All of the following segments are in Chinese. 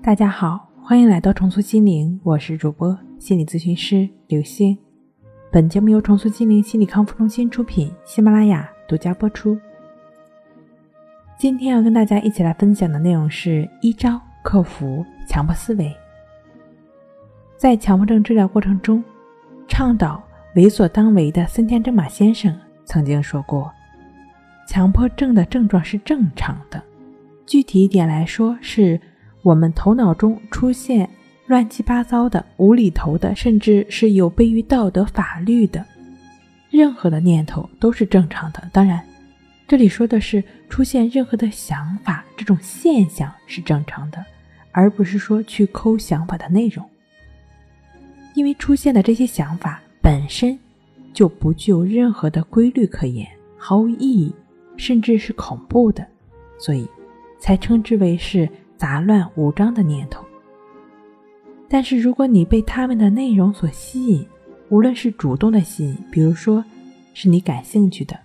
大家好，欢迎来到重塑心灵，我是主播心理咨询师刘星。本节目由重塑心灵心理康复中心出品，喜马拉雅独家播出。今天要跟大家一起来分享的内容是一招克服强迫思维。在强迫症治疗过程中，倡导为所当为的森田正马先生曾经说过：“强迫症的症状是正常的，具体一点来说是。”我们头脑中出现乱七八糟的、无厘头的，甚至是有悖于道德法律的任何的念头都是正常的。当然，这里说的是出现任何的想法，这种现象是正常的，而不是说去抠想法的内容。因为出现的这些想法本身就不具有任何的规律可言，毫无意义，甚至是恐怖的，所以才称之为是。杂乱无章的念头，但是如果你被他们的内容所吸引，无论是主动的吸引，比如说是你感兴趣的，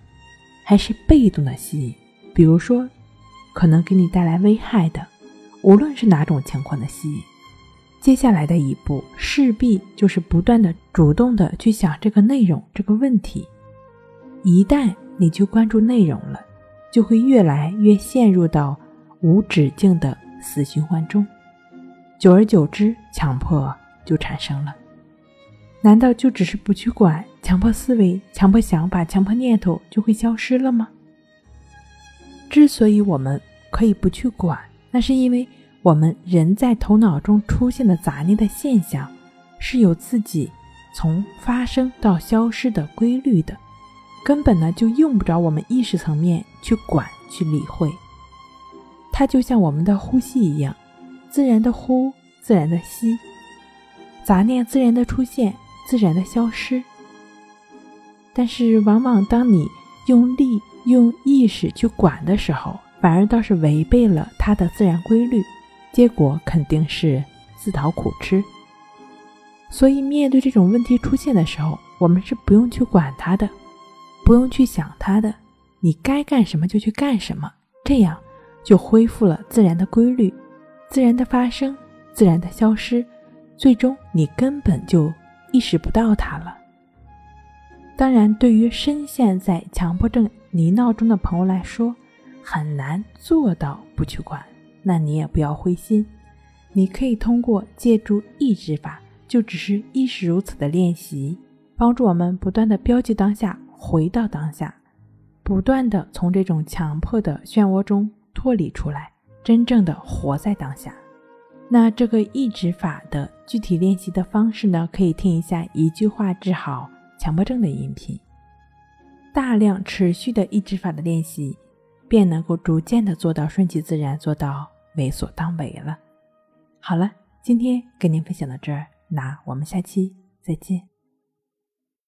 还是被动的吸引，比如说可能给你带来危害的，无论是哪种情况的吸引，接下来的一步势必就是不断的主动的去想这个内容这个问题。一旦你去关注内容了，就会越来越陷入到无止境的。死循环中，久而久之，强迫就产生了。难道就只是不去管强迫思维、强迫想法、强迫念头就会消失了吗？之所以我们可以不去管，那是因为我们人在头脑中出现的杂念的现象是有自己从发生到消失的规律的，根本呢就用不着我们意识层面去管去理会。它就像我们的呼吸一样，自然的呼，自然的吸，杂念自然的出现，自然的消失。但是，往往当你用力、用意识去管的时候，反而倒是违背了它的自然规律，结果肯定是自讨苦吃。所以，面对这种问题出现的时候，我们是不用去管它的，不用去想它的，你该干什么就去干什么，这样。就恢复了自然的规律，自然的发生，自然的消失，最终你根本就意识不到它了。当然，对于深陷在强迫症泥淖中的朋友来说，很难做到不去管。那你也不要灰心，你可以通过借助意志法，就只是意识如此的练习，帮助我们不断的标记当下，回到当下，不断的从这种强迫的漩涡中。脱离出来，真正的活在当下。那这个抑制法的具体练习的方式呢？可以听一下一句话治好强迫症的音频。大量持续的抑制法的练习，便能够逐渐的做到顺其自然，做到为所当为了。好了，今天跟您分享到这儿，那我们下期再见。